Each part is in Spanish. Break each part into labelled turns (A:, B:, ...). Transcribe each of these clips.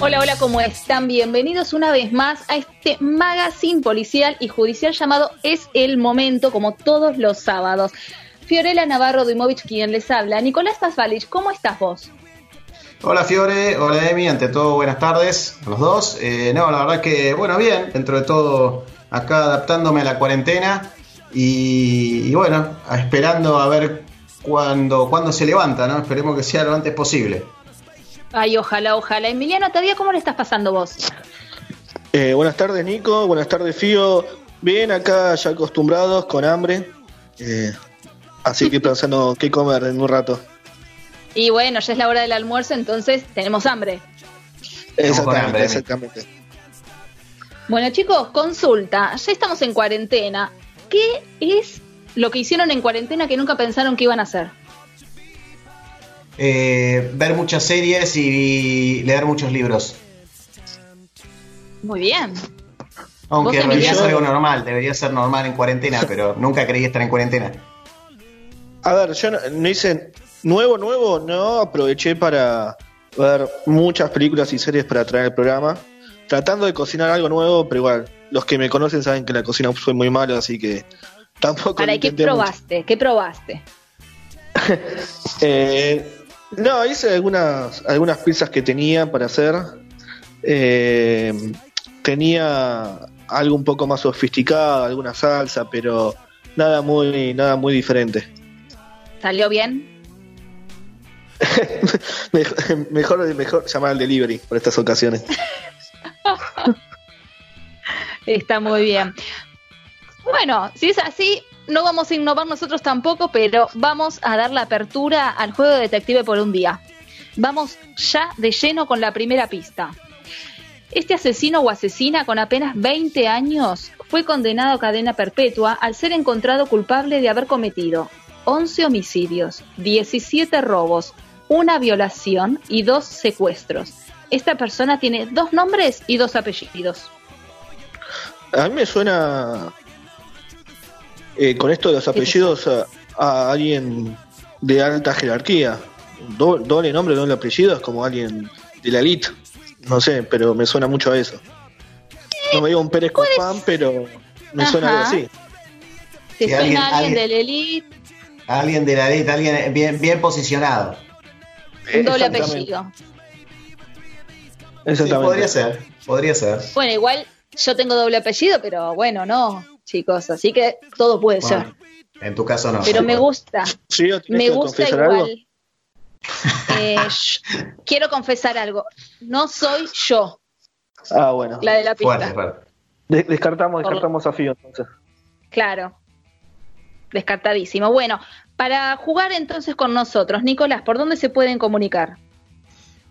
A: Hola, hola, ¿cómo están? Bienvenidos una vez más a este magazine policial y judicial llamado Es el Momento, como todos los sábados. Fiorella Navarro Duimovich, quien les habla. Nicolás Tasvalich, ¿cómo estás vos?
B: Hola Fiore, hola Emi, ante todo buenas tardes a los dos. Eh, no, la verdad que, bueno, bien, dentro de todo acá adaptándome a la cuarentena y, bueno, esperando a ver cuándo, cuándo se levanta, ¿no? Esperemos que sea lo antes posible.
A: Ay, ojalá, ojalá. Emiliano, todavía cómo le estás pasando vos?
C: Eh, buenas tardes, Nico. Buenas tardes, Fío. Bien, acá ya acostumbrados, con hambre. Eh, así que pensando qué comer en un rato.
A: Y bueno, ya es la hora del almuerzo, entonces tenemos hambre.
C: Exactamente,
B: hambre,
C: exactamente.
A: Bueno, chicos, consulta. Ya estamos en cuarentena. ¿Qué es lo que hicieron en cuarentena que nunca pensaron que iban a hacer?
B: Eh, ver muchas series y leer muchos libros.
A: Muy bien.
B: Aunque
A: ¿Vos,
B: en realidad es
A: Emiliano?
B: algo normal, debería ser normal en cuarentena, pero nunca creí estar en cuarentena.
C: A ver, yo no, no hice nuevo, nuevo, no aproveché para ver muchas películas y series para traer el programa. Tratando de cocinar algo nuevo, pero igual, los que me conocen saben que la cocina fue muy mala, así que tampoco.
A: Para,
C: lo
A: ¿y qué
C: mucho.
A: probaste? ¿Qué probaste?
C: Eh, no, hice algunas, algunas pizzas que tenía para hacer. Eh, tenía algo un poco más sofisticado, alguna salsa, pero nada muy, nada muy diferente.
A: ¿Salió bien?
C: mejor, mejor, mejor llamar al delivery por estas ocasiones.
A: Está muy bien. Bueno, si es así, no vamos a innovar nosotros tampoco, pero vamos a dar la apertura al juego de detective por un día. Vamos ya de lleno con la primera pista. Este asesino o asesina con apenas 20 años fue condenado a cadena perpetua al ser encontrado culpable de haber cometido 11 homicidios, 17 robos, una violación y dos secuestros. Esta persona tiene dos nombres y dos apellidos.
C: A mí me suena eh, con esto de los apellidos a, a alguien de alta jerarquía. Do- doble nombre, doble apellido, es como alguien de la elite. No sé, pero me suena mucho a eso. No me digo un Pérez Copán, pero me suena algo así.
A: ¿Te suena
B: alguien-
A: alguien,
B: alguien-
A: del Elite?
B: Alguien de la elite, alguien bien, bien posicionado.
A: Un doble
C: Exactamente.
A: apellido.
B: Sí,
C: Exactamente.
B: podría ser, podría ser.
A: Bueno, igual yo tengo doble apellido, pero bueno, no, chicos, así que todo puede
B: Bueno,
A: ser.
B: en tu caso no.
A: Pero me gusta,
C: Sí, ¿o tenés
A: me gusta
C: algo?
A: igual. Eh, quiero confesar algo, no soy yo
C: Ah, bueno.
A: la de la pista.
B: Fuerte, fuerte.
C: De- descartamos,
A: Por-
C: descartamos a Fío entonces.
A: Claro, descartadísimo. Bueno, para jugar entonces con nosotros, Nicolás, ¿por dónde se pueden comunicar?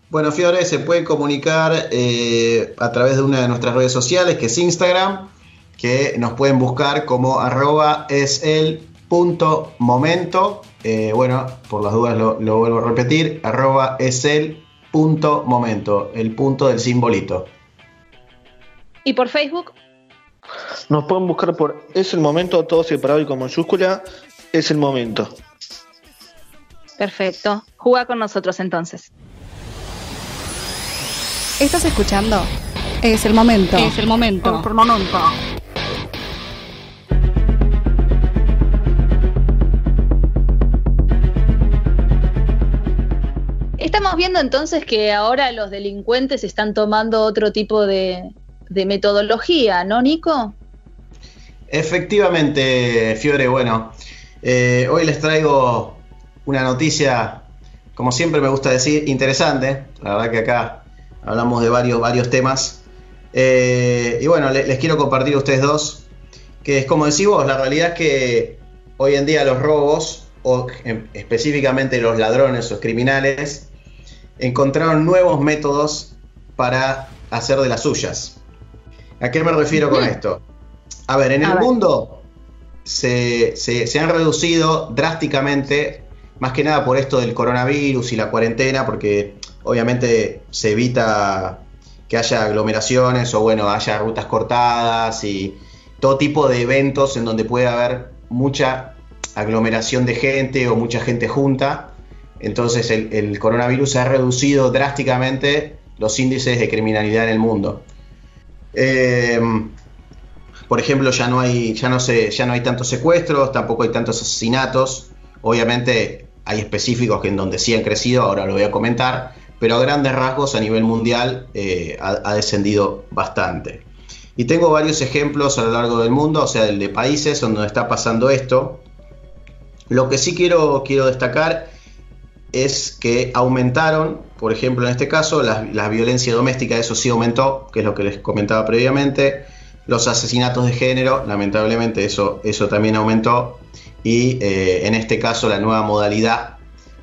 B: Bueno, Fiore, se puede comunicar eh, a través de una de nuestras redes sociales, que es Instagram, que nos pueden buscar como arroba es el punto momento. Eh, bueno, por las dudas lo, lo vuelvo a repetir, arroba es el punto momento, el punto del simbolito.
A: ¿Y por Facebook?
C: Nos pueden buscar por Es el momento, todo separado y con mayúscula. Es el momento.
A: Perfecto, juega con nosotros entonces.
D: Estás escuchando. Es el momento.
E: Es el momento.
A: Estamos viendo entonces que ahora los delincuentes están tomando otro tipo de, metodología, ¿no, Nico?
B: Efectivamente, Fiore, bueno, eh, hoy les traigo una noticia, como siempre me gusta decir, interesante. La verdad que acá hablamos de varios, temas. Eh, y bueno, le- les quiero compartir a ustedes dos, que es como decís vos, la realidad es que hoy en día los robos, o específicamente los ladrones o criminales, encontraron nuevos métodos para hacer de las suyas. ¿A qué me refiero con esto? A ver, en el
A: ver.
B: mundo se, se- se han reducido drásticamente, más que nada por esto del coronavirus y la cuarentena, porque obviamente se evita que haya aglomeraciones o bueno, haya rutas cortadas y todo tipo de eventos en donde puede haber mucha aglomeración de gente o mucha gente junta. Entonces el, coronavirus ha reducido drásticamente los índices de criminalidad en el mundo. Eh, por ejemplo, ya no hay, ya no ya no hay tantos secuestros, tampoco hay tantos asesinatos. Obviamente hay específicos en donde sí han crecido, ahora lo voy a comentar, pero a grandes rasgos a nivel mundial eh, ha, descendido bastante. Y tengo varios ejemplos a lo largo del mundo, o sea, de países donde está pasando esto. Lo que sí quiero, quiero destacar es que aumentaron, por ejemplo, en este caso, la, violencia doméstica, eso sí aumentó, que es lo que les comentaba previamente. Los asesinatos de género, lamentablemente, eso, eso también aumentó. Y eh, en este caso, la nueva modalidad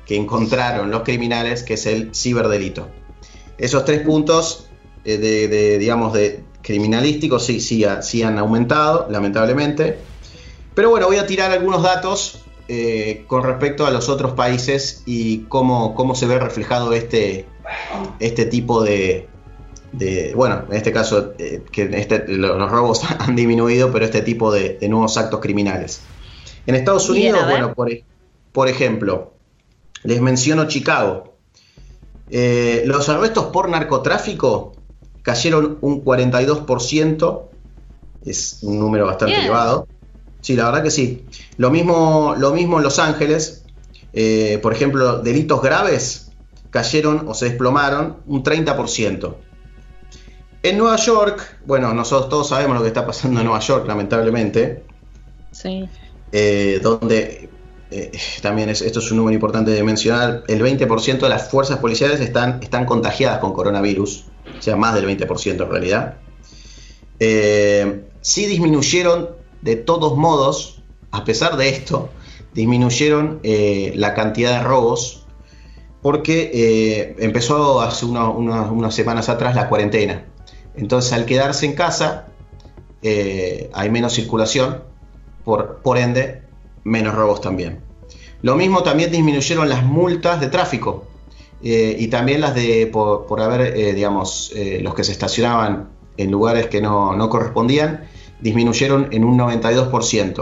B: que encontraron los criminales, que es el ciberdelito. Esos tres puntos eh, de, digamos, de criminalísticos sí, sí, sí han aumentado, lamentablemente. Pero bueno, voy a tirar algunos datos eh, con respecto a los otros países y cómo, cómo se ve reflejado este, este tipo de, bueno, en este caso eh, que este, los robos han disminuido, pero este tipo de, nuevos actos criminales. En Estados Unidos, bueno, por, por, ejemplo, les menciono Chicago. Eh, los arrestos por narcotráfico cayeron un 42%, es un número bastante elevado. Sí, la verdad que sí. Lo mismo, lo mismo en Los Ángeles. Eh, por ejemplo, delitos graves cayeron o se desplomaron un 30%. En Nueva York, bueno, nosotros todos sabemos lo que está pasando en Nueva York, lamentablemente.
A: Sí.
B: Eh, donde eh, también es, esto es un número importante de mencionar, el 20% de las fuerzas policiales están, están contagiadas con coronavirus, o sea, más del 20% en realidad. sí disminuyeron de todos modos, a pesar de esto, disminuyeron eh, la cantidad de robos porque eh, empezó hace unas semanas atrás la cuarentena. Entonces al quedarse en casa eh, hay menos circulación, por, ende menos robos también. Lo mismo también disminuyeron las multas de tráfico y también las de por, haber, digamos, los que se estacionaban en lugares que no correspondían disminuyeron en un 92%.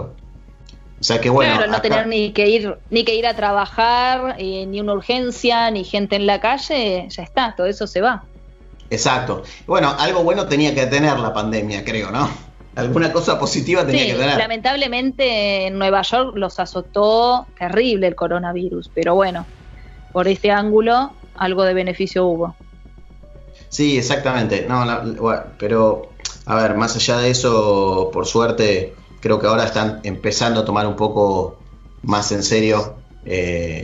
B: O sea que bueno.
A: Claro, no tener ni que ir, ni que ir a trabajar, eh, ni una urgencia, ni gente en la calle, ya está, todo eso se va.
B: Exacto. Bueno, algo bueno tenía que tener la pandemia, creo, ¿no? Alguna cosa positiva tenía que tener.
A: Lamentablemente en Nueva York los azotó terrible el coronavirus, pero bueno, por este ángulo algo de beneficio hubo.
B: Sí, exactamente. No, pero a ver, más allá de eso, por suerte, creo que ahora están empezando a tomar un poco más en serio eh,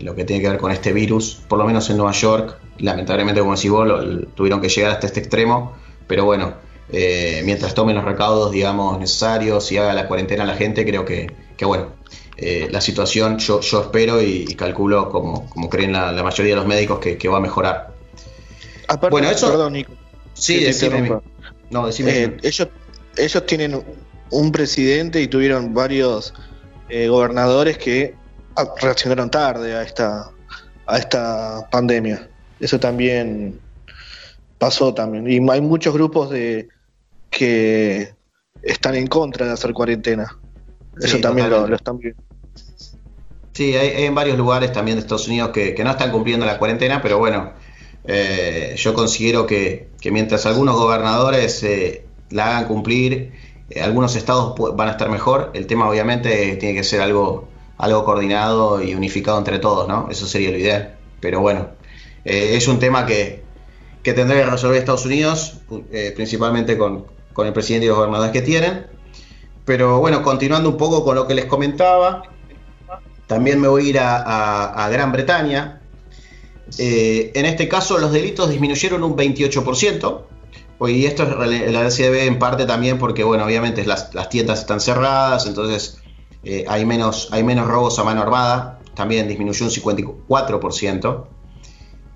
B: lo que tiene que ver con este virus, por lo menos en Nueva York. Lamentablemente, como decís vos, tuvieron que llegar hasta este extremo, pero bueno, eh, mientras tomen los recaudos, digamos, necesarios y haga la cuarentena a la gente, creo que, bueno, eh, la situación yo, yo espero y, calculo, como, como creen la, mayoría de los médicos, que, va a mejorar.
C: bueno, eso... Perdón, Nico.
B: Sí, decime.
C: No, eh, ellos, ellos tienen un presidente y tuvieron varios eh, gobernadores que reaccionaron tarde a esta, a esta pandemia. Eso también pasó también. Y hay muchos grupos de que están en contra de hacer cuarentena. Eso también lo, están viendo.
B: Sí, hay, en varios lugares también de Estados Unidos que, no están cumpliendo la cuarentena, pero bueno, eh, yo considero que, mientras algunos gobernadores eh, la hagan cumplir, eh, algunos estados van a estar mejor. El tema obviamente tiene que ser algo, algo coordinado y unificado entre todos, ¿no? Eso sería lo ideal. Pero bueno, es un tema que, que tendrá que resolver Estados Unidos, principalmente con, el presidente y los gobernadores que tienen. Pero bueno, continuando un poco con lo que les comentaba, también me voy a ir a Gran Bretaña, eh, en este caso los delitos disminuyeron un 28%. Y esto es la debe en parte también porque, bueno, obviamente las, tiendas están cerradas, entonces eh, hay, menos, hay menos robos a mano armada, también disminuyó un 54%.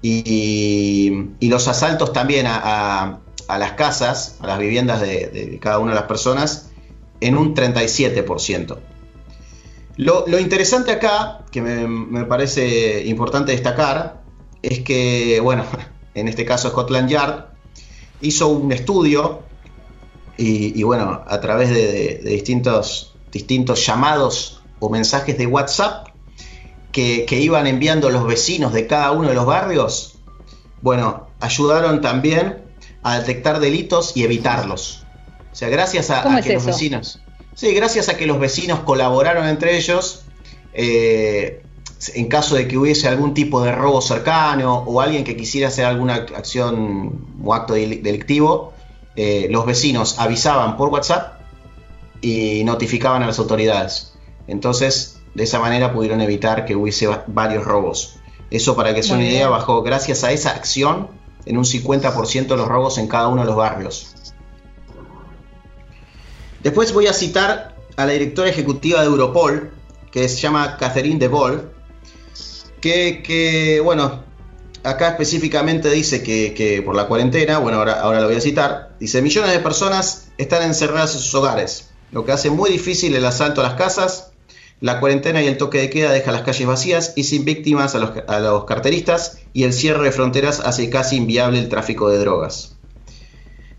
B: Y, los asaltos también a, las casas, a las viviendas de, cada una de las personas, en un 37%. Lo, interesante acá, que me parece importante destacar, es que, bueno, en este caso Scotland Yard hizo un estudio y, bueno, a través de, distintos, distintos llamados o mensajes de WhatsApp que, iban enviando los vecinos de cada uno de los barrios, bueno, ayudaron también a detectar delitos y evitarlos. O sea, gracias a, que los vecinos. Sí, gracias a que los vecinos colaboraron entre ellos, eh, en caso de que hubiese algún tipo de robo cercano o alguien que quisiera hacer alguna acción o acto delictivo, eh, los vecinos avisaban por WhatsApp y notificaban a las autoridades. Entonces, de esa manera pudieron evitar que hubiese varios robos. Eso para que sea una idea, bajó gracias a esa acción en un 50% los robos en cada uno de los barrios. Después voy a citar a la directora ejecutiva de Europol, que se llama Catherine de Boll, que, bueno, acá específicamente dice que, por la cuarentena, bueno, ahora, ahora lo voy a citar, dice, millones de personas están encerradas en sus hogares, lo que hace muy difícil el asalto a las casas, la cuarentena y el toque de queda deja las calles vacías y sin víctimas a los, a los carteristas y el cierre de fronteras hace casi inviable el tráfico de drogas.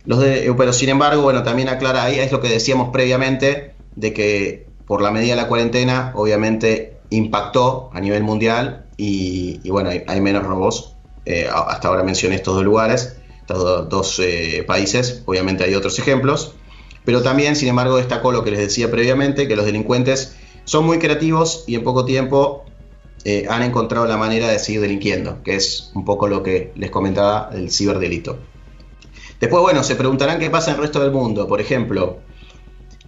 B: Los de, pero sin embargo, bueno, también aclara ahí, es lo que decíamos previamente, de que por la medida de la cuarentena, obviamente impactó a nivel mundial y, bueno, hay, menos robos. Eh, hasta ahora mencioné estos dos lugares, estos dos, eh, países, obviamente hay otros ejemplos, pero también, sin embargo, destacó lo que les decía previamente, que los delincuentes son muy creativos y en poco tiempo eh, han encontrado la manera de seguir delinquiendo, que es un poco lo que les comentaba el ciberdelito. Después, bueno, se preguntarán qué pasa en el resto del mundo. Por ejemplo,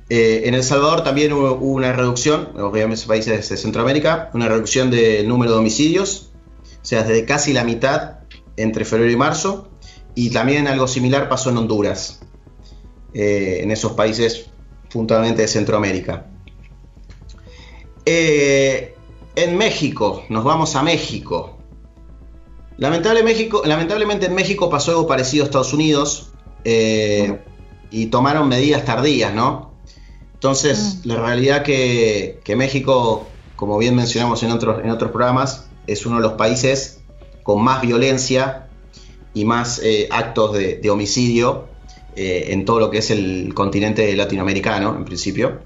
B: eh, en El Salvador también hubo una reducción, obviamente países de Centroamérica, una reducción del número de homicidios, o sea, desde casi la mitad entre febrero y marzo, y también algo similar pasó en Honduras, eh, en esos países puntualmente de Centroamérica. Eh, en México, nos vamos a México. lamentablemente en México pasó algo parecido a Estados Unidos y tomaron medidas tardías, ¿no? Entonces, mm. la realidad que, que México, como bien mencionamos en otros, en otros programas, es uno de los países con más violencia y más eh, actos de, homicidio eh, en todo lo que es el continente latinoamericano, en principio.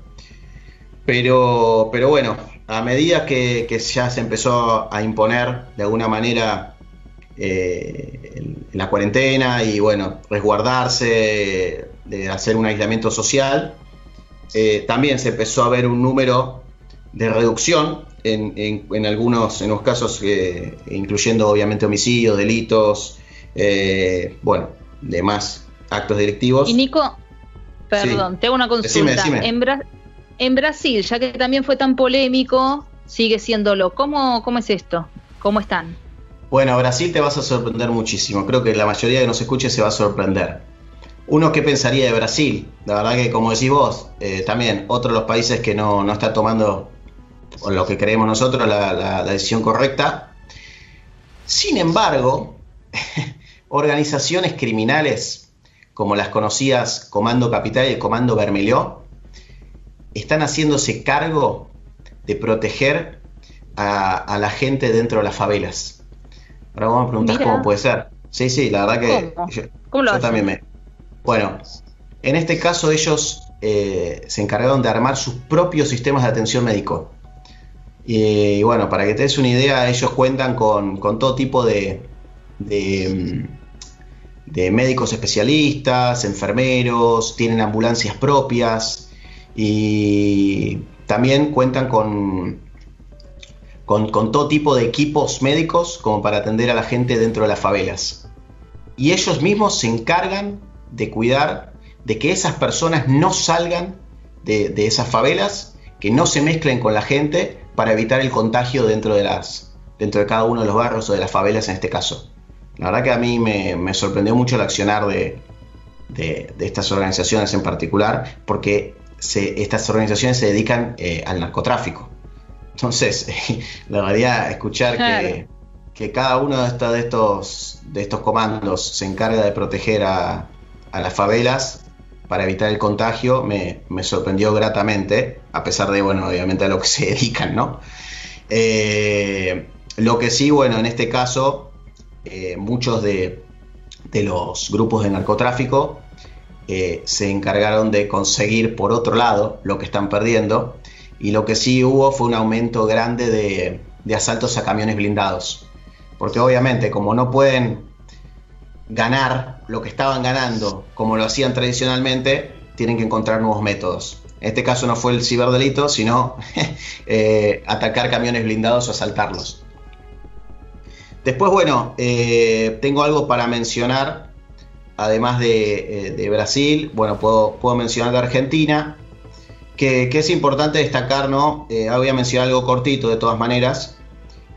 B: Pero, pero bueno, a medida que, ya se empezó a imponer de alguna manera eh, la cuarentena y bueno, resguardarse, de hacer un aislamiento social, eh, también se empezó a ver un número de reducción en, algunos en los casos, eh, incluyendo obviamente homicidios, delitos, eh, bueno, demás actos delictivos.
A: Y Nico, perdón, te hago una consulta. En, en, Brasil, ya que también fue tan polémico, sigue siéndolo. ¿Cómo, ¿Cómo es esto? ¿Cómo están?
B: Bueno, Brasil te vas a sorprender muchísimo. Creo que la mayoría que nos escuche se va a sorprender. Uno que pensaría de Brasil, la verdad que como decís vos, eh, también otro de los países que no, está tomando, por lo que creemos nosotros, la, decisión correcta. Sin embargo, organizaciones criminales como las conocidas Comando Capital y el Comando Bermelió están haciéndose cargo de proteger a, la gente dentro de las favelas. Ahora vamos a preguntar cómo puede ser. Sí, sí, la verdad que
A: ¿Cómo? lo
B: también me, bueno, en este caso ellos eh, se encargaron de armar sus propios sistemas de atención médico. Y, bueno, para que te des una idea, ellos cuentan con, todo tipo de, de, médicos especialistas, enfermeros, tienen ambulancias propias y también cuentan con, con, todo tipo de equipos médicos como para atender a la gente dentro de las favelas. Y ellos mismos se encargan de cuidar de que esas personas no salgan de, esas favelas, que no se mezclen con la gente para evitar el contagio dentro de, las, dentro de cada uno de los barrios o de las favelas en este caso. La verdad que a mí me, sorprendió mucho el accionar de, estas organizaciones en particular, porque estas organizaciones se dedican eh, al narcotráfico. Entonces, la realidad, escuchar que, que, cada uno de estos, de, estos, de estos comandos se encarga de proteger a, a las favelas para evitar el contagio me, sorprendió gratamente, a pesar de, bueno, obviamente a lo que se dedican, ¿no? Eh, lo que sí, bueno, en este caso, eh, muchos de, los grupos de narcotráfico eh, se encargaron de conseguir por otro lado lo que están perdiendo, y lo que sí hubo fue un aumento grande de, de asaltos a camiones blindados, porque obviamente como no pueden ganar lo que estaban ganando como lo hacían tradicionalmente, tienen que encontrar nuevos métodos. En este caso no fue el ciberdelito, sino eh, atacar camiones blindados o asaltarlos. Después, bueno, eh, tengo algo para mencionar, además de, eh, Brasil, bueno, puedo, mencionar de Argentina, que, es importante destacar, ¿no? voy a mencionar algo cortito de todas maneras.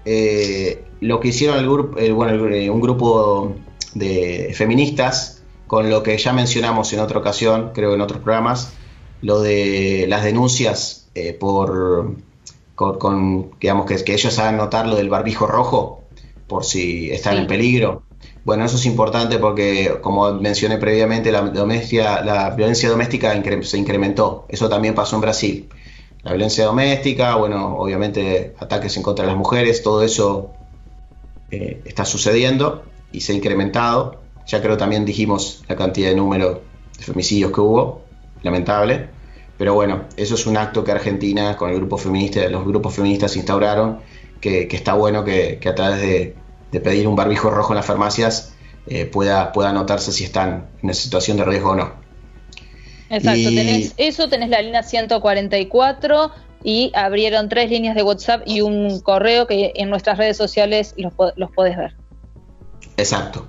B: lo que hicieron un grupo de feministas, con lo que ya mencionamos en otra ocasión, creo en otros programas, lo de las denuncias eh, por con, digamos que, que, ellos hagan notar lo del barbijo rojo por si están en peligro. Bueno, eso es importante porque, como mencioné previamente, la, la violencia doméstica se incrementó. Eso también pasó en Brasil. La violencia doméstica, bueno, obviamente ataques en contra de las mujeres, todo eso eh, está sucediendo y se ha incrementado. Ya creo también dijimos la cantidad de número de femicidios que hubo lamentable. Pero bueno, eso es un acto que Argentina con el grupo feminista, los grupos feministas instauraron, que, está bueno que, a través de, pedir un barbijo rojo en las farmacias eh, pueda, pueda notarse si están en una situación de riesgo o no.
A: Exacto, tenés eso, tenés la línea 144 y abrieron tres líneas de WhatsApp y un correo que en nuestras redes sociales los, los podés ver.
B: Exacto.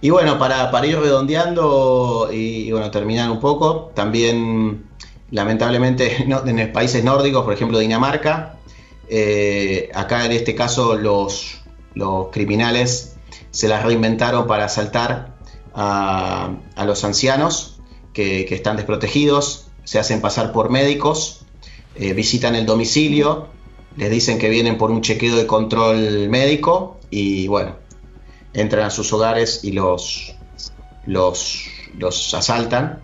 B: Y bueno, para, ir redondeando y, bueno, terminar un poco, también lamentablemente en países nórdicos, por ejemplo Dinamarca, eh, acá en este caso los, los criminales se las reinventaron para asaltar a, los ancianos que, están desprotegidos, se hacen pasar por médicos, eh, visitan el domicilio, les dicen que vienen por un chequeo de control médico y bueno, entran a sus hogares y los, los, los asaltan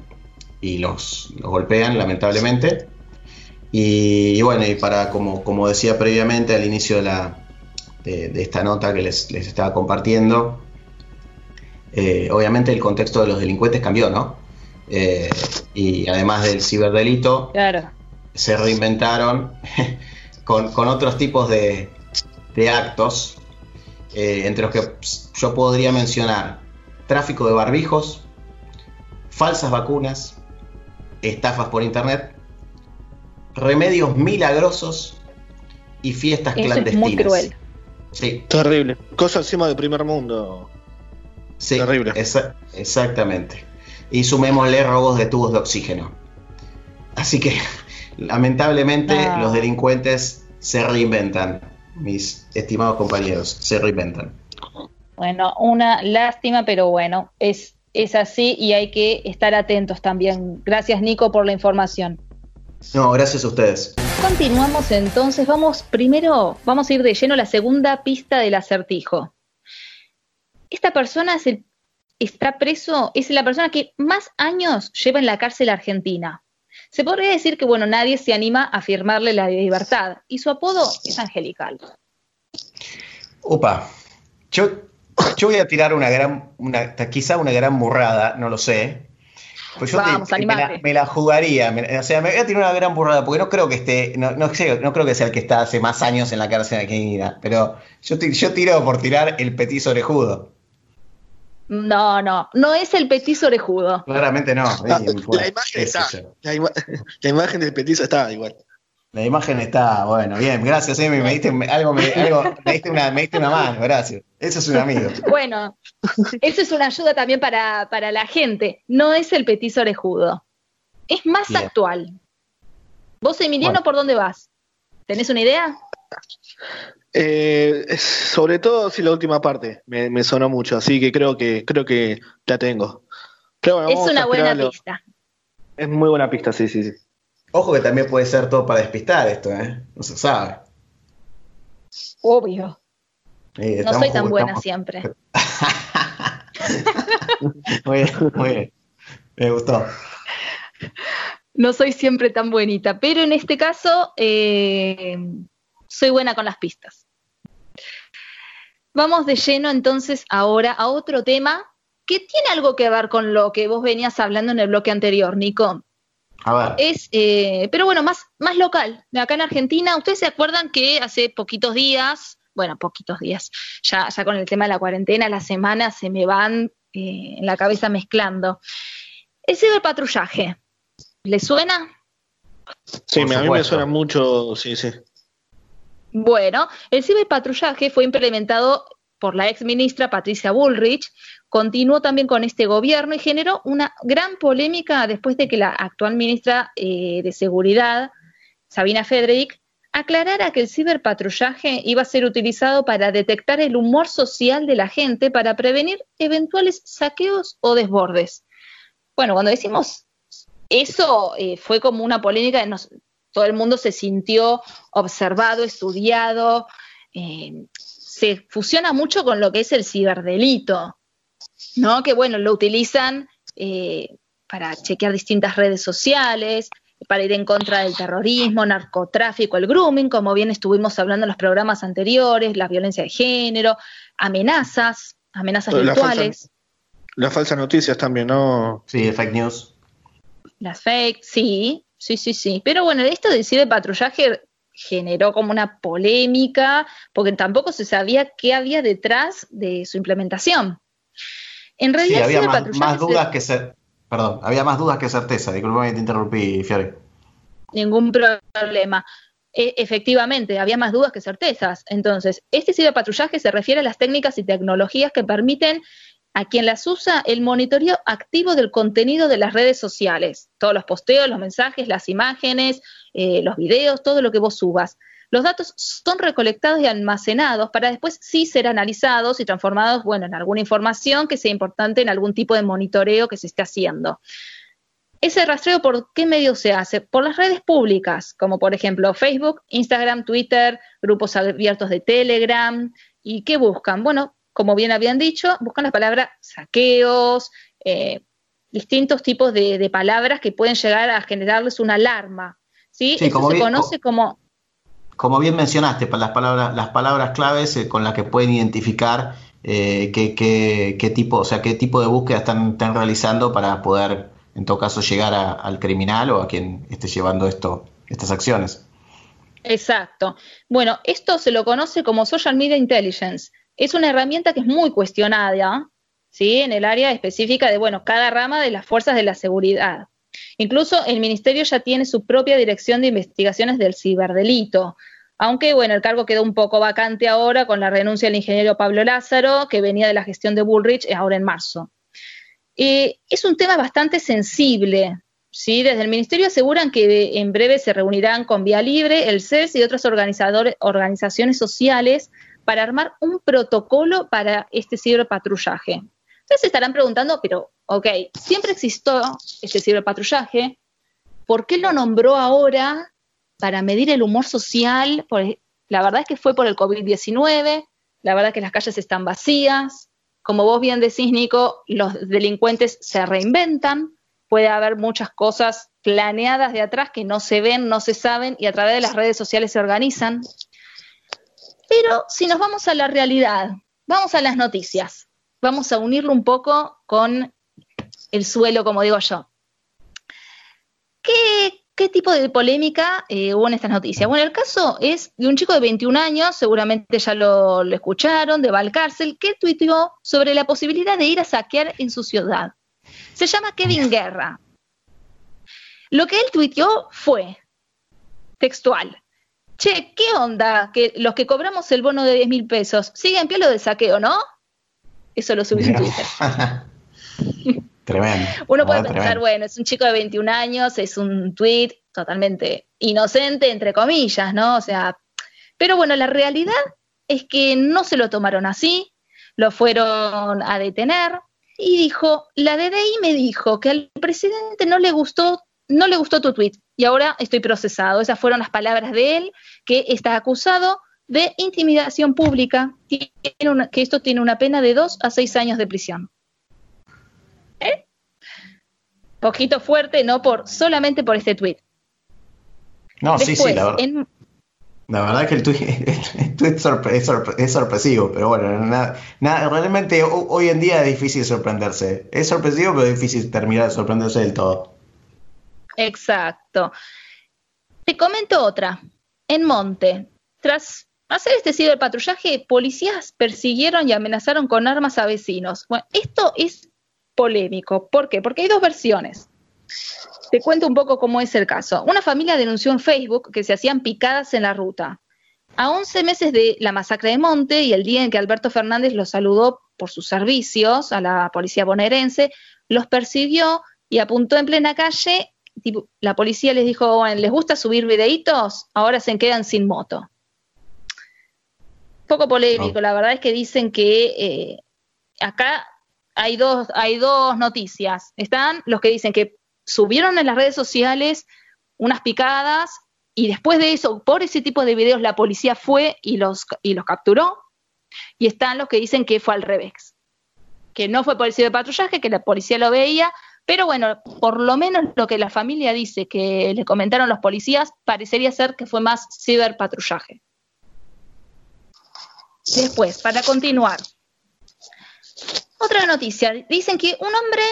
B: y los, golpean, lamentablemente. Y, bueno, y para, como, como decía previamente al inicio de, la, de, esta nota que les, estaba compartiendo, eh, obviamente el contexto de los delincuentes cambió, ¿no? Eh, y además del ciberdelito, se reinventaron con, con, otros tipos de, de actos eh, entre los que yo podría mencionar tráfico de barbijos, falsas vacunas, estafas por internet, remedios milagrosos y fiestas clandestinas. Es muy cruel.
C: Sí. Terrible. Cosa encima del primer mundo.
B: Sí, Terrible. exactamente. Y sumémosle robos de tubos de oxígeno. Así que, lamentablemente, ah. los delincuentes se reinventan mis estimados compañeros, se reinventan.
A: Bueno, una lástima, pero bueno, es, es así y hay que estar atentos también. Gracias, Nico, por la información.
B: No, gracias a ustedes.
A: Continuamos entonces, vamos primero, vamos a ir de lleno a la segunda pista del acertijo. Esta persona es está preso, es la persona que más años lleva en la cárcel argentina. Se podría decir que, bueno, nadie se anima a firmarle la libertad y su apodo es angelical.
B: Opa, yo, yo voy a tirar una gran, una, quizá una gran burrada, no lo sé. Pues yo Vamos, me, la, me, la, jugaría, o sea, me voy a tirar una gran burrada, porque no creo que esté, no, no, no creo que sea el que está hace más años en la cárcel argentina, pero yo, yo tiro por tirar el petiso orejudo.
A: No, no, no es el petizo orejudo.
B: Claramente no.
C: la, imagen está. La, imagen del petizo está igual.
B: La imagen está, bueno, bien, gracias, Emi, me diste algo, me, diste una, me diste una mano, gracias. Eso es un amigo.
A: Bueno, eso es una ayuda también para, para la gente. No es el petizo orejudo. Es más actual. Vos, Emiliano, ¿por dónde vas? ¿Tenés una idea?
C: Eh, sobre todo si la última parte me, sonó mucho, así que creo que creo que la tengo.
A: es una buena pista.
C: Es muy buena pista, sí, sí, sí.
B: Ojo que también puede ser todo para despistar esto, ¿eh? No se sabe.
A: Obvio. no soy tan buena siempre.
B: muy bien, muy bien. Me gustó.
A: No soy siempre tan buenita, pero en este caso eh, soy buena con las pistas. Vamos de lleno entonces ahora a otro tema que tiene algo que ver con lo que vos venías hablando en el bloque anterior, Nico. A ver. Es, eh, pero bueno, más, más local. Acá en Argentina, ustedes se acuerdan que hace poquitos días, bueno, poquitos días, ya, ya con el tema de la cuarentena, las semanas se me van eh, en la cabeza mezclando. El ciberpatrullaje, ¿le suena?
C: Sí, a mí me suena mucho, sí, sí.
A: Bueno, el ciberpatrullaje fue implementado por la ex ministra Patricia Bullrich, continuó también con este gobierno y generó una gran polémica después de que la actual ministra eh, de Seguridad, Sabina Federic, aclarara que el ciberpatrullaje iba a ser utilizado para detectar el humor social de la gente para prevenir eventuales saqueos o desbordes. Bueno, cuando decimos eso, eh, fue como una polémica, todo el mundo se sintió observado, estudiado, eh, se fusiona mucho con lo que es el ciberdelito, ¿no? Que bueno, lo utilizan eh, para chequear distintas redes sociales, para ir en contra del terrorismo, narcotráfico, el grooming, como bien estuvimos hablando en los programas anteriores, la violencia de género, amenazas, amenazas virtuales.
C: las falsas noticias también, ¿no?
B: Sí, fake news.
A: Las fake, sí, sí, sí, sí. Pero bueno, esto de ciberpatrullaje generó como una polémica, porque tampoco se sabía qué había detrás de su implementación.
B: En realidad, había más, dudas que ser, perdón, había más dudas que certeza. Disculpame que te interrumpí, Fiore.
A: Ningún problema. E, efectivamente, había más dudas que certezas. Entonces, este ciberpatrullaje se refiere a las técnicas y tecnologías que permiten a quien las usa el monitoreo activo del contenido de las redes sociales, todos los posteos, los mensajes, las imágenes, eh, los videos, todo lo que vos subas. Los datos son recolectados y almacenados para después sí ser analizados y transformados, bueno, en alguna información que sea importante en algún tipo de monitoreo que se esté haciendo. Ese rastreo, ¿por qué medio se hace? Por las redes públicas, como por ejemplo Facebook, Instagram, Twitter, grupos abiertos de Telegram. ¿Y qué buscan? Bueno, como bien habían dicho, buscan la palabra saqueos, eh, distintos tipos de, palabras que pueden llegar a generarles una alarma. ¿sí? Eso se conoce como...
B: Como bien mencionaste, las palabras, las palabras claves eh, con las que pueden identificar eh, qué, tipo, o sea, qué tipo de búsqueda están, realizando para poder, en todo caso, llegar al criminal o a quien esté llevando esto, estas acciones.
A: Exacto. Bueno, esto se lo conoce como Social Media Intelligence es una herramienta que es muy cuestionada, ¿sí? En el área específica de, bueno, cada rama de las fuerzas de la seguridad. Incluso el ministerio ya tiene su propia dirección de investigaciones del ciberdelito, aunque, bueno, el cargo quedó un poco vacante ahora con la renuncia del ingeniero Pablo Lázaro, que venía de la gestión de Bullrich ahora en marzo. Es un tema bastante sensible, ¿sí? Desde el ministerio aseguran que en breve se reunirán con Vía Libre, el CES y otras organizaciones sociales para armar un protocolo para este ciberpatrullaje. Entonces se estarán preguntando, pero, ok, siempre existió este ciberpatrullaje, ¿por qué lo nombró ahora para medir el humor social? la verdad es que fue por el COVID-19, la verdad es que las calles están vacías, como vos bien decís, Nico, los delincuentes se reinventan, puede haber muchas cosas planeadas de atrás que no se ven, no se saben y a través de las redes sociales se organizan. Pero si nos vamos a la realidad, vamos a las noticias, vamos a unirlo un poco con el suelo, como digo yo. ¿Qué, tipo de polémica eh, hubo en estas noticias? Bueno, el caso es de un chico de 21 años, seguramente ya lo, escucharon, de Valcárcel, que tuiteó sobre la posibilidad de ir a saquear en su ciudad. Se llama Kevin Guerra. Lo que él tuiteó fue textual che, ¿qué onda? Que los que cobramos el bono de 10 mil pesos, siguen en pie lo del saqueo, ¿no? Eso lo subí en Twitter.
B: tremendo.
A: Uno puede pensar, bueno, es un chico de 21 años, es un tweet totalmente inocente, entre comillas, ¿no? O sea, pero bueno, la realidad es que no se lo tomaron así, lo fueron a detener y dijo, la DDI me dijo que al presidente no le gustó, no le gustó tu tweet y ahora estoy procesado. Esas fueron las palabras de él, que está acusado de intimidación pública, que esto tiene una pena de dos a seis años de prisión. ¿Eh? Poquito fuerte, no por solamente por este tweet.
B: No, sí, sí, la verdad. La verdad es que el tweet, es, sorpresivo, pero bueno, realmente hoy en día es difícil sorprenderse. Es sorpresivo, pero es difícil terminar de sorprenderse del todo.
A: Exacto. Te comento otra. En Monte, tras hacer este ciberpatrullaje, policías persiguieron y amenazaron con armas a vecinos. Bueno, esto es polémico. ¿Por qué? Porque hay dos versiones. Te cuento un poco cómo es el caso. Una familia denunció en Facebook que se hacían picadas en la ruta. A 11 meses de la masacre de Monte y el día en que Alberto Fernández los saludó por sus servicios a la policía bonaerense, los persiguió y apuntó en plena calle. La policía les dijo, bueno, ¿les gusta subir videitos? Ahora se quedan sin moto. Poco polémico, la verdad es que dicen que eh, acá hay dos, hay dos noticias. Están los que dicen que subieron en las redes sociales unas picadas y después de eso, por ese tipo de videos, la policía fue y los, y los capturó. Y están los que dicen que fue al revés, que no fue policía de patrullaje, que la policía lo veía, pero bueno, por lo menos lo que la familia dice que le comentaron los policías, parecería ser que fue más ciberpatrullaje. Después, para continuar, otra noticia. Dicen que un hombre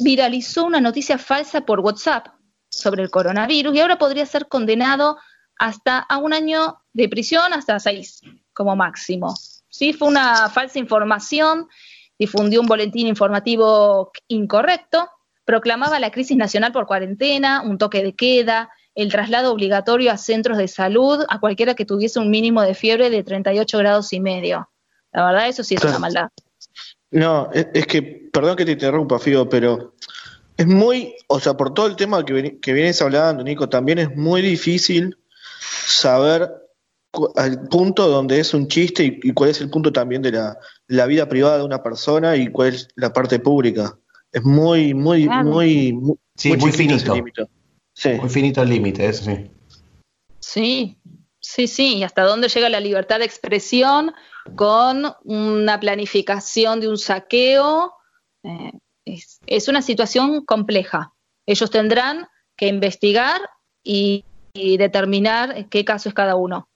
A: viralizó una noticia falsa por WhatsApp sobre el coronavirus y ahora podría ser condenado hasta a un año de prisión, hasta seis como máximo. Sí, fue una falsa información, difundió un boletín informativo incorrecto, proclamaba la crisis nacional por cuarentena, un toque de queda, el traslado obligatorio a centros de salud a cualquiera que tuviese un mínimo de fiebre de 38 grados y medio. La verdad, eso sí es una maldad.
C: No, es, que, perdón que te interrumpa, Figo, pero es muy, o sea, por todo el tema que, que vienes hablando, Nico, también es muy difícil saber el punto donde es un chiste y, cuál es el punto también de la, vida privada de una persona y cuál es la parte pública. Es muy, muy, muy, muy,
B: muy finito. Sí. Muy finito el límite, eso sí.
A: Sí, sí, sí. Y hasta dónde llega la libertad de expresión con una planificación de un saqueo. Eh, es, una situación compleja. Ellos tendrán que investigar y, determinar qué caso es cada uno.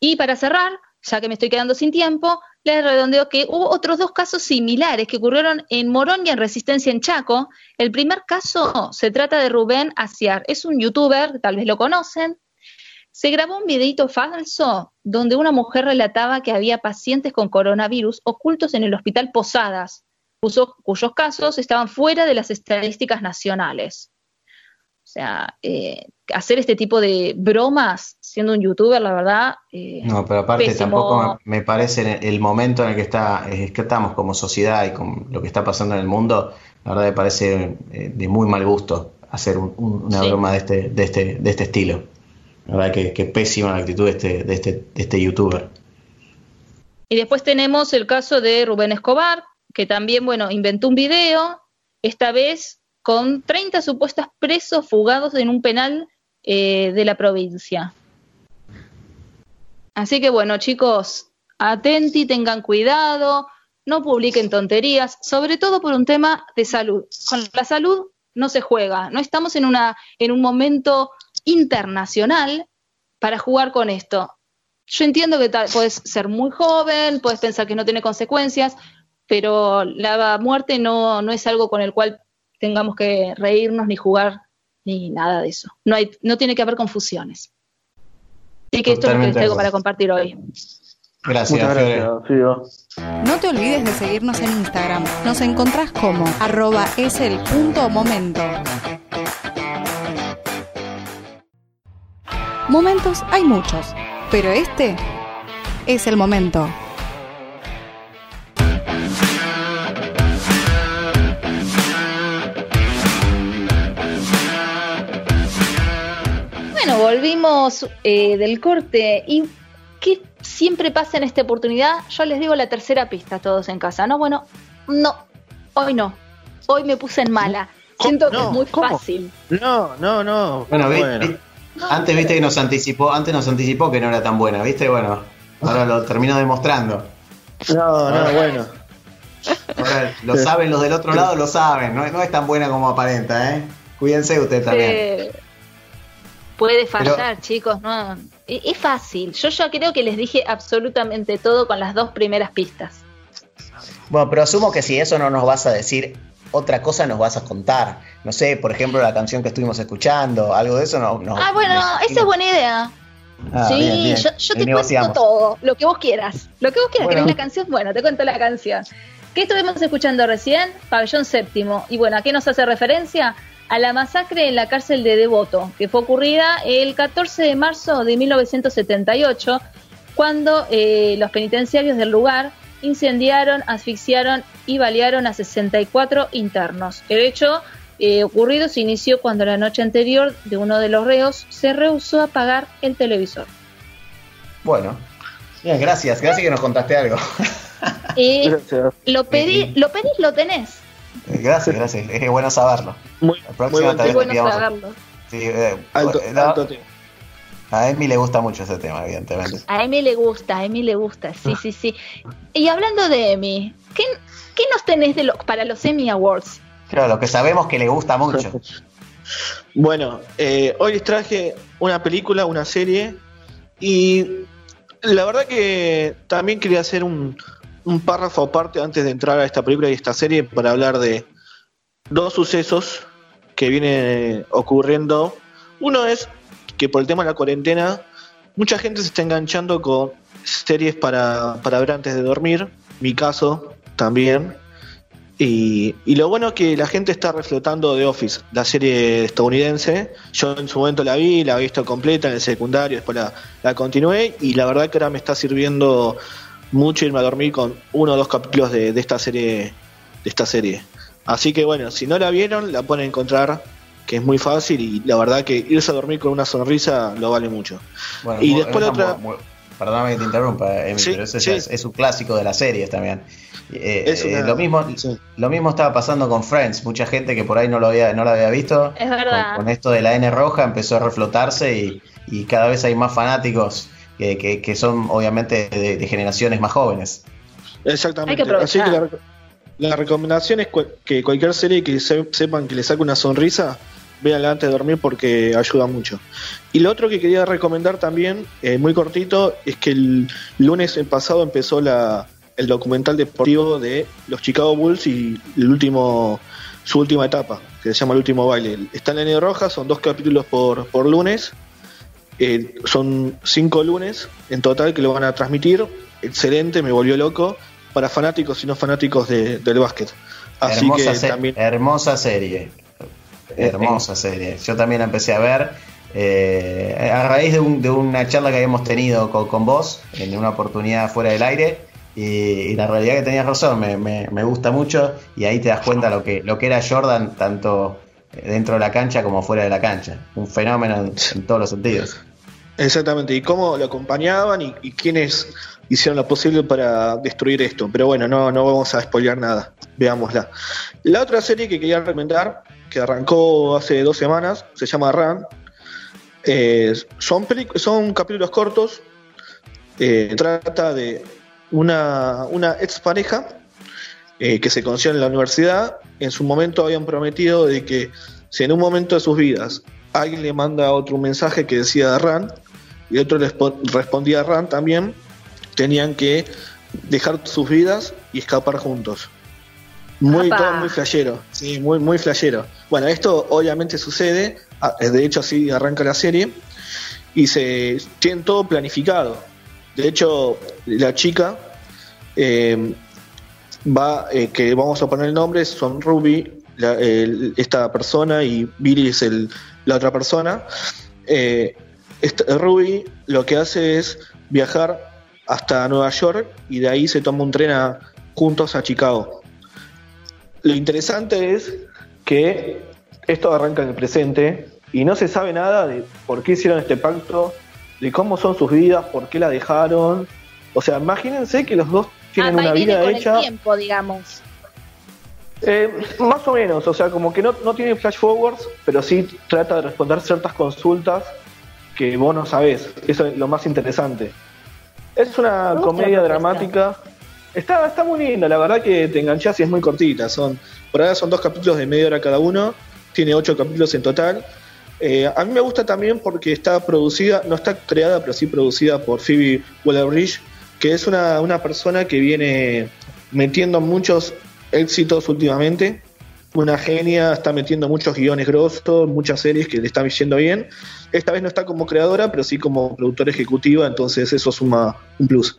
A: Y para cerrar, ya que me estoy quedando sin tiempo, les redondeo que hubo otros dos casos similares que ocurrieron en Morón y en Resistencia en Chaco. El primer caso se trata de Rubén Aciar. Es un youtuber, tal vez lo conocen, se grabó un videito falso donde una mujer relataba que había pacientes con coronavirus ocultos en el hospital Posadas, cuyos casos estaban fuera de las estadísticas nacionales. O sea, eh, hacer este tipo de bromas siendo un youtuber, la verdad.
B: Eh, no, pero aparte tampoco me parece el momento en el que, está, es que estamos como sociedad y con lo que está pasando en el mundo, la verdad me parece eh, de muy mal gusto hacer una broma de este, de, este, de este estilo. La verdad que, que pésima la actitud de este, de, este, de este youtuber.
A: Y después tenemos el caso de Rubén Escobar, que también, bueno, inventó un video, esta vez con 30 supuestos presos fugados en un penal eh, de la provincia. Así que bueno, chicos, atenti, tengan cuidado, no publiquen tonterías, sobre todo por un tema de salud. Con la salud no se juega, no estamos en, una, en un momento internacional para jugar con esto. Yo entiendo que puedes ser muy joven, puedes pensar que no tiene consecuencias, pero la muerte no, no es algo con el cual tengamos que reírnos ni jugar ni nada de eso. No, hay, no tiene que haber confusiones. Así que esto es lo que les traigo para compartir hoy.
B: Gracias,
D: No te olvides de seguirnos en Instagram. Nos encontrás como arroba es el punto momento. Momentos hay muchos, pero este es el momento.
A: Bueno, volvimos eh, del corte y ¿qué siempre pasa en esta oportunidad? Yo les digo la tercera pista a todos en casa, ¿no? Bueno, no, hoy no, hoy me puse en mala. Siento que es muy fácil.
C: No, no, no.
B: Bueno, bueno. Antes viste que nos anticipó, antes nos anticipó que no era tan buena, ¿viste? Bueno, ahora lo terminó demostrando.
C: No, no, bueno.
B: lo saben los del otro lado, lo saben, no, es tan buena como aparenta, ¿eh? Cuídense ustedes también.
A: Puede fallar, chicos, no. E, es fácil. Yo ya creo que les dije absolutamente todo con las dos primeras pistas.
B: Bueno, pero asumo que si eso no nos vas a decir otra cosa nos vas a contar. No sé, por ejemplo, la canción que estuvimos escuchando, algo de eso no.
A: ah, bueno, esa es buena idea. Ah, sí, yo, te cuento todo, lo que vos quieras. Lo que vos quieras, ¿querés la canción? Bueno, te cuento la canción. ¿Qué estuvimos escuchando recién? Pabellón séptimo. Y bueno, ¿a qué nos hace referencia? A la masacre en la cárcel de Devoto, que fue ocurrida el 14 de marzo de 1978, cuando eh, los penitenciarios del lugar incendiaron, asfixiaron y balearon a 64 internos. El hecho eh, ocurrido se inició cuando la noche anterior de uno de los reos se rehusó a apagar el televisor.
B: Bueno, bien, gracias, gracias que nos contaste algo.
A: Eh, lo pedí, lo pedís, lo tenés.
B: Eh, gracias, gracias, es bueno saberlo.
A: Muy, bueno saberlo.
B: a Emi le gusta mucho ese tema, evidentemente.
A: A Emi le gusta, a Emi le gusta, sí, sí, sí. Y hablando de Emi, ¿qué, qué nos tenés de para los Emmy Awards?
B: Claro, lo que sabemos que le gusta mucho.
C: bueno, eh, hoy les traje una película, una serie, y la verdad que también quería hacer un, un párrafo aparte antes de entrar a esta película y esta serie para hablar de dos sucesos que vienen ocurriendo. Uno es que por el tema de la cuarentena, mucha gente se está enganchando con series para, para ver antes de dormir. Mi caso también. Y, lo bueno es que la gente está reflotando The Office, la serie estadounidense. Yo en su momento la vi, la he visto completa en el secundario, después la, la continué y la verdad que ahora me está sirviendo mucho irme a dormir con uno o dos capítulos de, esta serie de esta serie. Así que bueno, si no la vieron, la pueden encontrar, que es muy fácil y la verdad que irse a dormir con una sonrisa lo vale mucho.
B: y después otra... Perdóname que te interrumpa, pero ese es, un clásico de las series también. Eh, eh, lo mismo lo mismo estaba pasando con Friends mucha gente que por ahí no lo había no lo había visto
A: es verdad.
B: Con, esto de la N roja empezó a reflotarse y, y cada vez hay más fanáticos que, que, son obviamente de, generaciones más jóvenes
C: exactamente así que la, recomendación es que cualquier serie que sepan que le saque una sonrisa véanla antes de dormir porque ayuda mucho. Y lo otro que quería recomendar también, eh, muy cortito, es que el lunes pasado empezó la, el documental deportivo de los Chicago Bulls y el último su última etapa, que se llama El último baile. Está en la línea roja, son dos capítulos por, por lunes. Eh, son cinco lunes en total que lo van a transmitir. Excelente, me volvió loco. Para fanáticos y no fanáticos del básquet.
B: Así hermosa que también... Hermosa serie. Hermosa serie. Yo también la empecé a ver. Eh, a raíz de, de, una charla que habíamos tenido con, con vos, en una oportunidad fuera del aire, y, la realidad que tenías razón, me, me, gusta mucho y ahí te das cuenta lo que, lo que era Jordan tanto dentro de la cancha como fuera de la cancha. Un fenómeno en, todos los sentidos.
C: Exactamente, y cómo lo acompañaban y, y, quiénes hicieron lo posible para destruir esto. Pero bueno, no, no vamos a spoilear nada, veámosla. La otra serie que quería recomendar, que arrancó hace dos semanas, se llama Run. Eh, son, son capítulos cortos, eh, trata de una, una expareja eh, que se conoció en la universidad, en su momento habían prometido de que si en un momento de sus vidas alguien le manda otro mensaje que decía Ran y otro le respondía a Ran también, tenían que dejar sus vidas y escapar juntos. Muy, todo muy flashero, sí, muy, muy flashero. Bueno, esto obviamente sucede, de hecho así arranca la serie, y se tienen todo planificado. De hecho, la chica eh, va, eh, que vamos a poner el nombre, son Ruby, esta persona, y Billy es el, la otra persona. Eh, Ruby lo que hace es viajar hasta Nueva York y de ahí se toma un tren juntos a Chicago. Lo interesante es que esto arranca en el presente y no se sabe nada de por qué hicieron este pacto, de cómo son sus vidas, por qué la dejaron. O sea, imagínense que los dos tienen ah, una vida con hecha.
A: El tiempo, digamos.
C: Eh, más o menos, o sea, como que no, no tiene flash forwards, pero sí trata de responder ciertas consultas que vos no sabés. Eso es lo más interesante. Es una comedia dramática. Está, está muy linda, la verdad que te enganchás y es muy cortita. Son, por ahora son dos capítulos de media hora cada uno. Tiene ocho capítulos en total. Eh, a mí me gusta también porque está producida, no está creada, pero sí producida por Phoebe Waller-Bridge, que es una, una persona que viene metiendo muchos éxitos últimamente. Una genia, está metiendo muchos guiones grosos, muchas series que le están yendo bien. Esta vez no está como creadora, pero sí como productora ejecutiva, entonces eso suma un plus.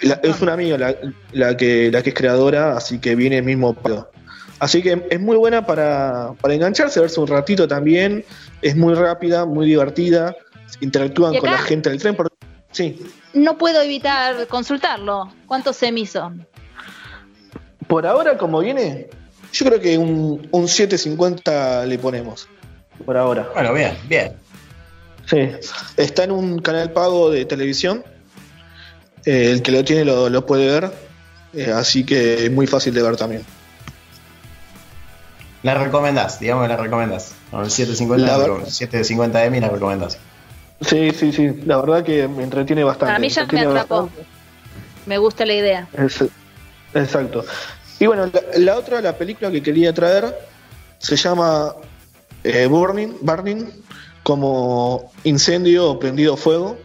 C: es una amiga la, que, la que es creadora, así que viene el mismo palo. Así que es muy buena para, para engancharse, verse un ratito también. Es muy rápida, muy divertida. Interactúan con la gente del tren. Sí.
A: No puedo evitar consultarlo. ¿Cuántos semis son?
C: Por ahora, como viene, yo creo que un, un 750 le ponemos. Por ahora.
B: Bueno, bien, bien.
C: Sí. Está en un canal pago de televisión. Eh, el que lo tiene lo, puede ver. Eh, así que es muy fácil de ver también.
B: La recomendás, digamos que la recomendás. el 750, 750 M la recomendás.
C: Sí, sí, sí. La verdad que me entretiene bastante.
A: A mí ya me atrapó. Me gusta la idea.
C: exacto. Y bueno, la, otra, la película que quería traer, se llama eh, Burning, Burning, como incendio o prendido fuego.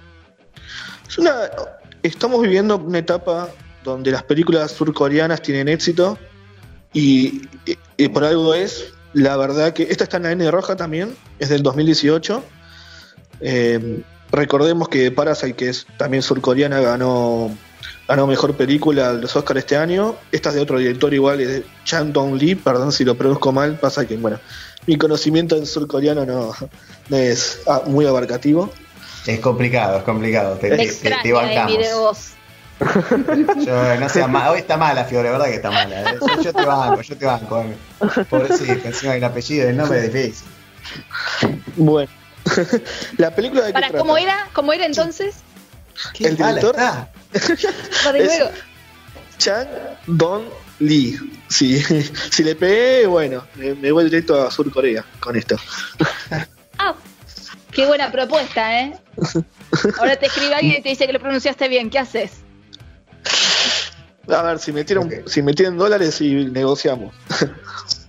C: Estamos viviendo una etapa donde las películas surcoreanas tienen éxito y, por algo es, la verdad que esta está en la N roja también, es del 2018. Eh, recordemos que Parasite, que es también surcoreana, ganó ganó mejor película de los Oscars este año. Esta es de otro director igual, es de Chang Dong Lee, perdón si lo produzco mal, pasa que, bueno, mi conocimiento en surcoreano no, no es ah, muy abarcativo.
B: Es complicado, es complicado. Te, te, te, bancamos. Yo, no sé, hoy está mala, Fiore, verdad que está mala. ¿eh? Yo, te banco, yo te banco. Eh. Pobrecito, encima el apellido, el nombre es difícil.
C: Bueno, la película de
A: Para, ¿cómo era? ¿Cómo era entonces?
C: el director. Chang Don Lee. Sí, si le pegué, bueno, me voy directo a Sur Corea con esto.
A: Ah, qué buena propuesta, ¿eh? Ahora te escribe alguien y te dice que lo pronunciaste bien, ¿qué haces?
C: A ver, si me tienen, si me dólares y negociamos.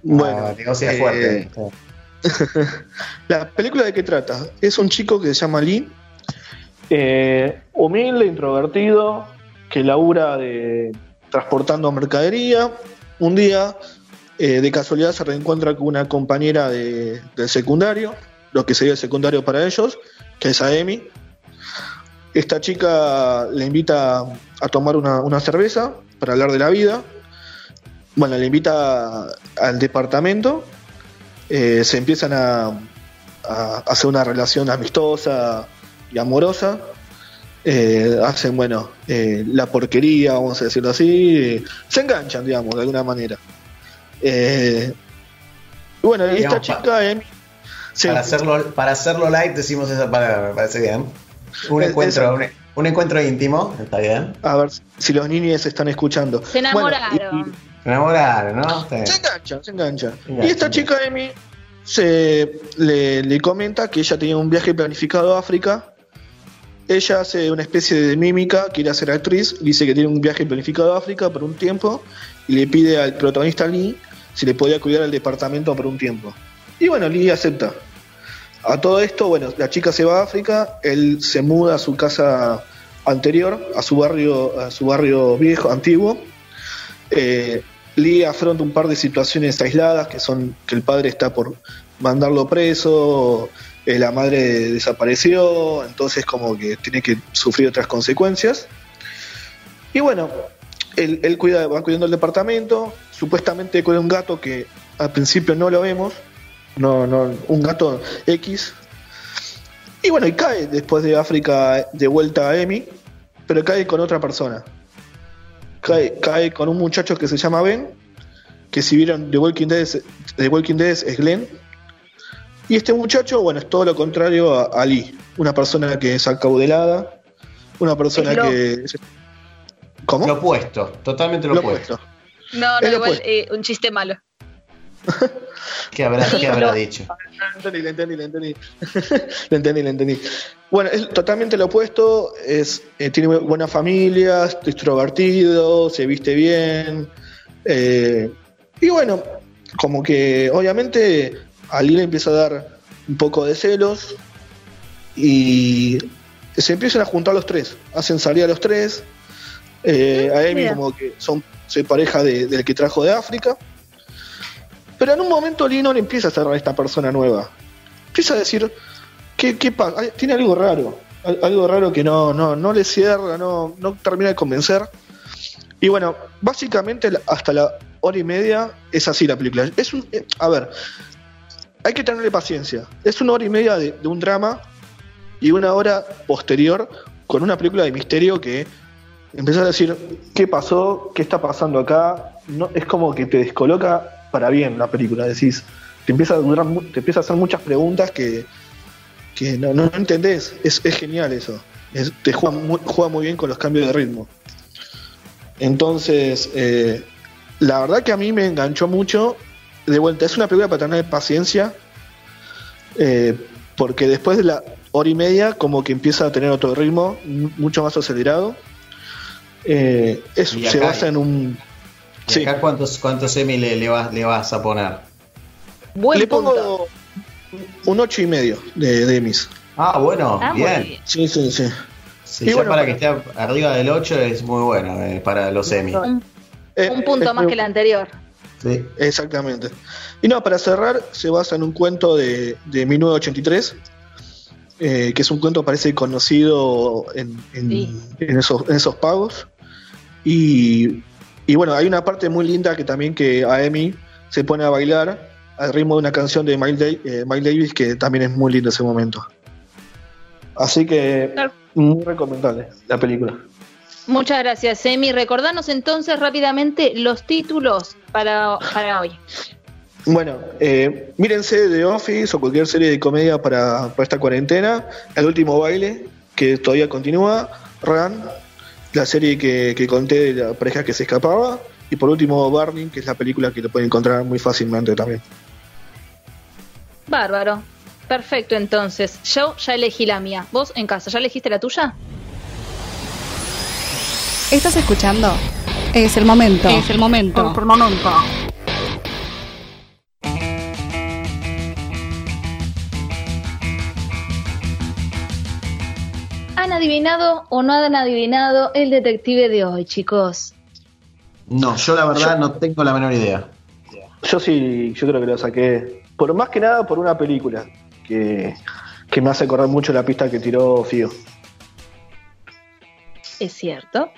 B: bueno, ah, negocia fuerte.
C: La película de qué trata? Es un chico que se llama Lee eh, humilde, introvertido, que labura de transportando mercadería. Un día, eh, de casualidad, se reencuentra con una compañera de, del secundario, lo que sería el secundario para ellos, que es Amy. Esta chica le invita a tomar una, cerveza para hablar de la vida. Bueno, le invita al departamento. Eh, se empiezan a hacer una relación amistosa, y amorosa, eh, hacen, bueno, eh, la porquería, vamos a decirlo así, se enganchan, digamos, de alguna manera. Eh, bueno, y esta chica,
B: para, hacerlo, para hacerlo live decimos esa palabra, me parece bien. Un encuentro, un, encuentro íntimo, está bien.
C: A ver si los niños están escuchando.
A: Se enamoraron.
B: se enamoraron, ¿no?
C: Se enganchan, se enganchan. Y esta chica, Emi, se le, le, comenta que ella tenía un viaje planificado a África ella hace una especie de mímica, quiere ser actriz, dice que tiene un viaje planificado a África por un tiempo y le pide al protagonista Lee si le podía cuidar el departamento por un tiempo. Y bueno, Lee acepta. A todo esto, bueno, la chica se va a África, él se muda a su casa anterior, a su barrio, a su barrio viejo, antiguo. Eh, Lee afronta un par de situaciones aisladas, que son que el padre está por mandarlo preso, eh, la madre desapareció, entonces como que tiene que sufrir otras consecuencias. Y bueno, él, cuida, va cuidando el departamento, supuestamente cuida un gato que al principio no lo vemos, no, no, un gato X. Y bueno, y cae después de África de vuelta a Emi, pero cae con otra persona. Cae, cae con un muchacho que se llama Ben, que si vieron The Walking Dead, The Walking Dead es Glenn, y este muchacho, bueno, es todo lo contrario a Ali, una persona que es acaudelada, una persona que...
B: ¿Cómo? Lo opuesto, totalmente lo, opuesto.
A: No, no, igual eh, un chiste malo.
B: ¿Qué habrá, ¿qué habrá dicho?
C: Le entendí, le entendí, le entendí. le entendí, le entendí. Bueno, es totalmente lo opuesto, es, eh, tiene buena familia, es extrovertido, se viste bien. Eh, y bueno, como que obviamente Ali le empieza a dar un poco de celos y se empiezan a juntar los tres, hacen salir a los tres, eh, a Amy como que son, soy pareja del que trajo de África. Pero en un momento Linor empieza a cerrar a esta persona nueva. Empieza a decir, ¿qué, qué pasa? Tiene algo raro. Algo raro que no, no, no le cierra, no, no termina de convencer. Y bueno, básicamente hasta la hora y media es así la película. Es un, eh, a ver, hay que tenerle paciencia. Es una hora y media de, un drama y una hora posterior con una película de misterio que empiezas a decir qué pasó, qué está pasando acá. No, es como que te descoloca para bien la película. Decís, te empieza a hacer muchas preguntas que, que no, no entendés. Es, es genial eso. te juega muy, juega muy bien con los cambios de ritmo. Entonces, eh, la verdad que a mí me enganchó mucho. De vuelta, es una película para tener paciencia. Eh, porque después de la hora y media, como que empieza a tener otro ritmo, mucho más acelerado. Eh, se basa en un.
B: Sí. Acá ¿Cuántos, cuántos Emmy le, le, vas, le vas a poner?
C: le pongo un ocho y medio de, de
B: Ah, bueno, ah, bien.
C: Sí, sí, sí.
B: Sí, para que esté arriba del 8 es muy bueno eh, para los semi.
A: Un, eh, punto más que el anterior.
C: Sí. Exactamente. Y no, para cerrar, se basa en un cuento de, de 1983, eh, que es un cuento parece conocido en, esos, en esos pagos. Y, y, bueno, hay una parte muy linda que también que a Emi se pone a bailar al ritmo de una canción de Miles, Davis que también es muy lindo ese momento. Así que muy recomendable la película.
A: Muchas gracias, Emi. Recordanos entonces rápidamente los títulos para, para hoy.
C: Bueno, eh, mírense The Office o cualquier serie de comedia para, esta cuarentena. El último baile, que todavía continúa. Run, la serie que, que conté de la pareja que se escapaba. Y por último, Burning, que es la película que lo pueden encontrar muy fácilmente también.
A: Bárbaro. Perfecto, entonces. Yo ya elegí la mía. ¿Vos en casa ya elegiste la tuya?
D: ¿Estás escuchando? Es el momento.
A: Es el momento.
D: Es el momento.
A: ¿Han adivinado o no han adivinado el detective de hoy, chicos?
B: No, yo la verdad no tengo la menor idea.
C: Yo sí, yo creo que lo saqué. Por más que nada por una película que, me hace acordar mucho la pista que tiró Fío.
A: Es cierto,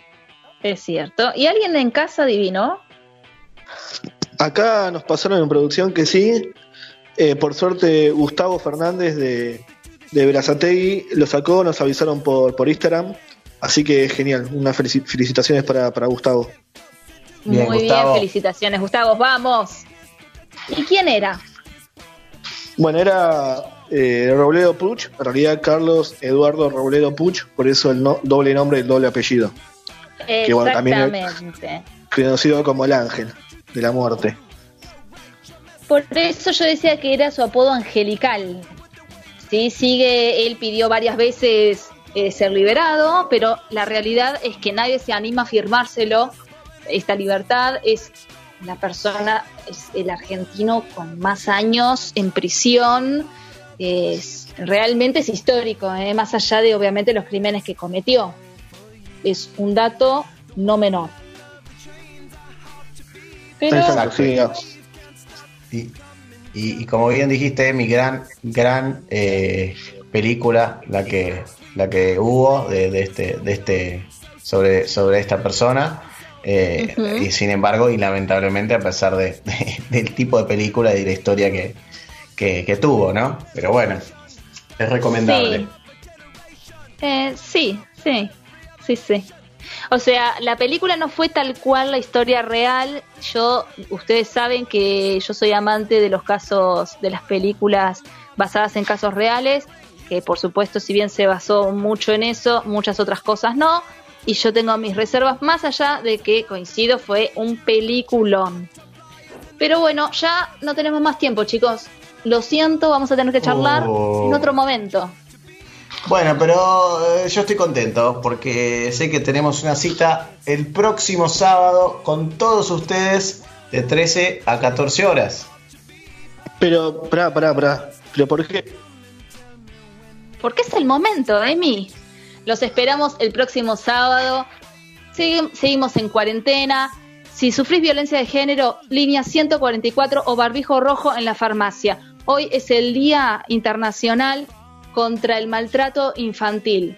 A: es cierto. ¿Y alguien en casa adivinó?
C: Acá nos pasaron en producción que sí. Eh, por suerte, Gustavo Fernández de, de lo sacó, nos avisaron por, por Instagram. Así que genial, unas felicitaciones para, Gustavo.
A: Muy bien, felicitaciones, Gustavo, vamos. ¿Y quién era?
C: Bueno, era eh, Robledo Puch, en realidad Carlos Eduardo Robledo Puch, por eso el doble nombre y el doble apellido.
A: Exactamente.
C: conocido como el ángel de la muerte.
A: Por eso yo decía que era su apodo angelical. Sí, sigue, él pidió varias veces eh, ser liberado, pero la realidad es que nadie se anima a firmárselo. Esta libertad es la persona, es el argentino con más años en prisión, es, realmente es histórico, ¿eh? más allá de obviamente los crímenes que cometió. Es un dato no menor.
B: Pero, Y, como bien dijiste, mi gran, gran eh, película, la que, la que hubo de, este, de este, sobre, sobre esta persona. Eh, y sin embargo, y lamentablemente, a pesar de, del tipo de película y de la historia que, que, tuvo, ¿no? Pero bueno, es recomendable.
A: Sí. Eh, sí, sí, sí, sí. O sea, la película no fue tal cual la historia real. Yo, ustedes saben que yo soy amante de los casos, de las películas basadas en casos reales, que por supuesto, si bien se basó mucho en eso, muchas otras cosas no. Y yo tengo mis reservas más allá de que coincido, fue un peliculón. Pero bueno, ya no tenemos más tiempo, chicos lo siento, vamos a tener que charlar oh. en otro momento.
B: Bueno, pero eh, yo estoy contento porque sé que tenemos una cita el próximo sábado con todos ustedes de 13 a 14 horas.
C: Pero, pará, pará, pará. ¿Pero por qué?
A: Porque es el momento, Emi. Los esperamos el próximo sábado. seguimos en cuarentena Si sufrís violencia de género, línea 144 o barbijo rojo en la farmacia. Hoy es el Día Internacional contra el Maltrato Infantil.